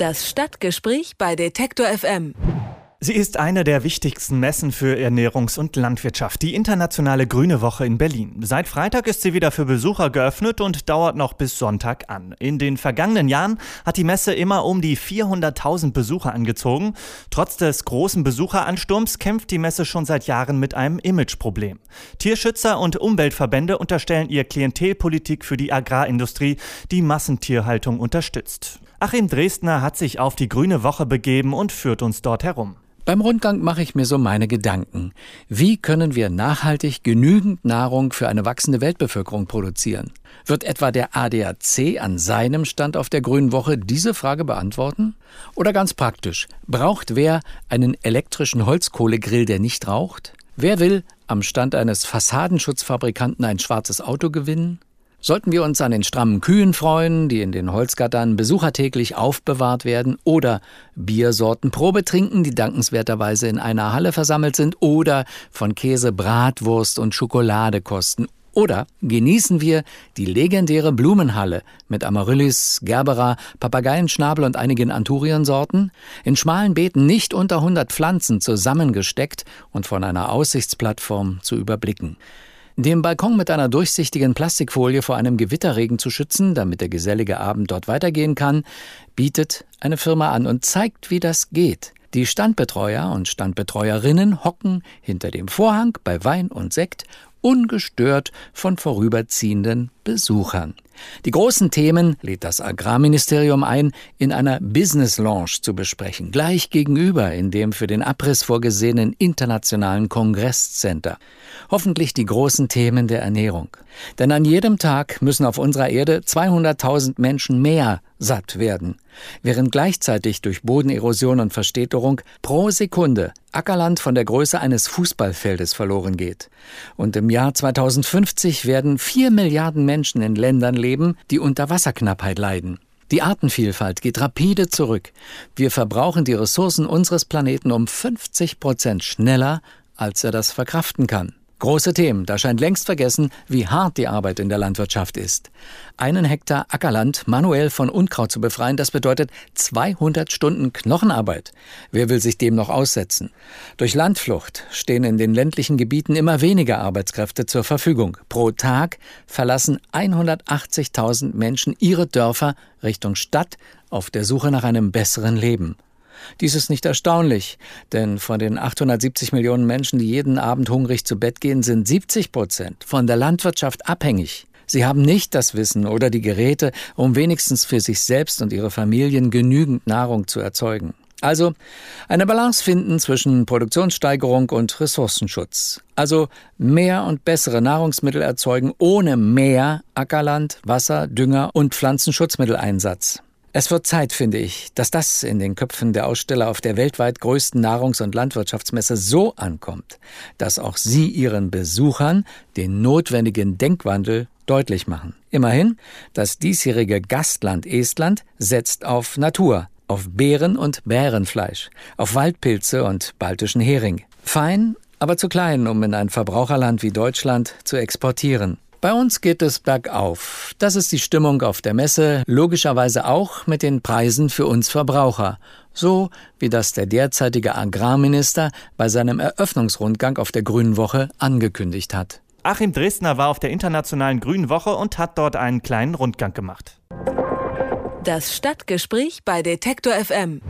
Das Stadtgespräch bei Detektor FM. Sie ist eine der wichtigsten Messen für Ernährungs- und Landwirtschaft, die Internationale Grüne Woche in Berlin. Seit Freitag ist sie wieder für Besucher geöffnet und dauert noch bis Sonntag an. In den vergangenen Jahren hat die Messe immer um die 400.000 Besucher angezogen. Trotz des großen Besucheransturms kämpft die Messe schon seit Jahren mit einem Imageproblem. Tierschützer und Umweltverbände unterstellen ihr Klientelpolitik für die Agrarindustrie, die Massentierhaltung unterstützt. Achim Dresdner hat sich auf die Grüne Woche begeben und führt uns dort herum. Beim Rundgang mache ich mir so meine Gedanken. Wie können wir nachhaltig genügend Nahrung für eine wachsende Weltbevölkerung produzieren? Wird etwa der ADAC an seinem Stand auf der Grünen Woche diese Frage beantworten? Oder ganz praktisch, braucht wer einen elektrischen Holzkohlegrill, der nicht raucht? Wer will am Stand eines Fassadenschutzfabrikanten ein schwarzes Auto gewinnen? Sollten wir uns an den strammen Kühen freuen, die in den Holzgattern besuchertäglich aufbewahrt werden, oder Biersorten Probe trinken, die dankenswerterweise in einer Halle versammelt sind, oder von Käse Bratwurst und Schokolade kosten, oder genießen wir die legendäre Blumenhalle mit Amaryllis, Gerbera, Papageienschnabel und einigen Anturiensorten, in schmalen Beeten nicht unter 100 Pflanzen zusammengesteckt und von einer Aussichtsplattform zu überblicken. Den Balkon mit einer durchsichtigen Plastikfolie vor einem Gewitterregen zu schützen, damit der gesellige Abend dort weitergehen kann, bietet eine Firma an und zeigt, wie das geht. Die Standbetreuer und Standbetreuerinnen hocken hinter dem Vorhang bei Wein und Sekt ungestört von vorüberziehenden Besuchern. Die großen Themen lädt das Agrarministerium ein, in einer Business Lounge zu besprechen, gleich gegenüber in dem für den Abriss vorgesehenen internationalen Kongresscenter. Hoffentlich die großen Themen der Ernährung. Denn an jedem Tag müssen auf unserer Erde 200.000 Menschen mehr satt werden, während gleichzeitig durch Bodenerosion und Verstädterung pro Sekunde Ackerland von der Größe eines Fußballfeldes verloren geht. Und im Jahr 2050 werden vier Milliarden Menschen in Ländern leben, die unter Wasserknappheit leiden. Die Artenvielfalt geht rapide zurück. Wir verbrauchen die Ressourcen unseres Planeten um 50 Prozent schneller, als er das verkraften kann. Große Themen, da scheint längst vergessen, wie hart die Arbeit in der Landwirtschaft ist. Einen Hektar Ackerland manuell von Unkraut zu befreien, das bedeutet 200 Stunden Knochenarbeit. Wer will sich dem noch aussetzen? Durch Landflucht stehen in den ländlichen Gebieten immer weniger Arbeitskräfte zur Verfügung. Pro Tag verlassen 180.000 Menschen ihre Dörfer Richtung Stadt auf der Suche nach einem besseren Leben. Dies ist nicht erstaunlich, denn von den 870 Millionen Menschen, die jeden Abend hungrig zu Bett gehen, sind 70 Prozent von der Landwirtschaft abhängig. Sie haben nicht das Wissen oder die Geräte, um wenigstens für sich selbst und ihre Familien genügend Nahrung zu erzeugen. Also eine Balance finden zwischen Produktionssteigerung und Ressourcenschutz. Also mehr und bessere Nahrungsmittel erzeugen ohne mehr Ackerland, Wasser, Dünger und Pflanzenschutzmitteleinsatz. Es wird Zeit, finde ich, dass das in den Köpfen der Aussteller auf der weltweit größten Nahrungs- und Landwirtschaftsmesse so ankommt, dass auch sie ihren Besuchern den notwendigen Denkwandel deutlich machen. Immerhin, das diesjährige Gastland Estland setzt auf Natur, auf Beeren und Bärenfleisch, auf Waldpilze und baltischen Hering. Fein, aber zu klein, um in ein Verbraucherland wie Deutschland zu exportieren. Bei uns geht es bergauf. Das ist die Stimmung auf der Messe, logischerweise auch mit den Preisen für uns Verbraucher. So wie das der derzeitige Agrarminister bei seinem Eröffnungsrundgang auf der Grünen Woche angekündigt hat. Achim Dresdner war auf der Internationalen Grünen Woche und hat dort einen kleinen Rundgang gemacht. Das Stadtgespräch bei Detektor FM.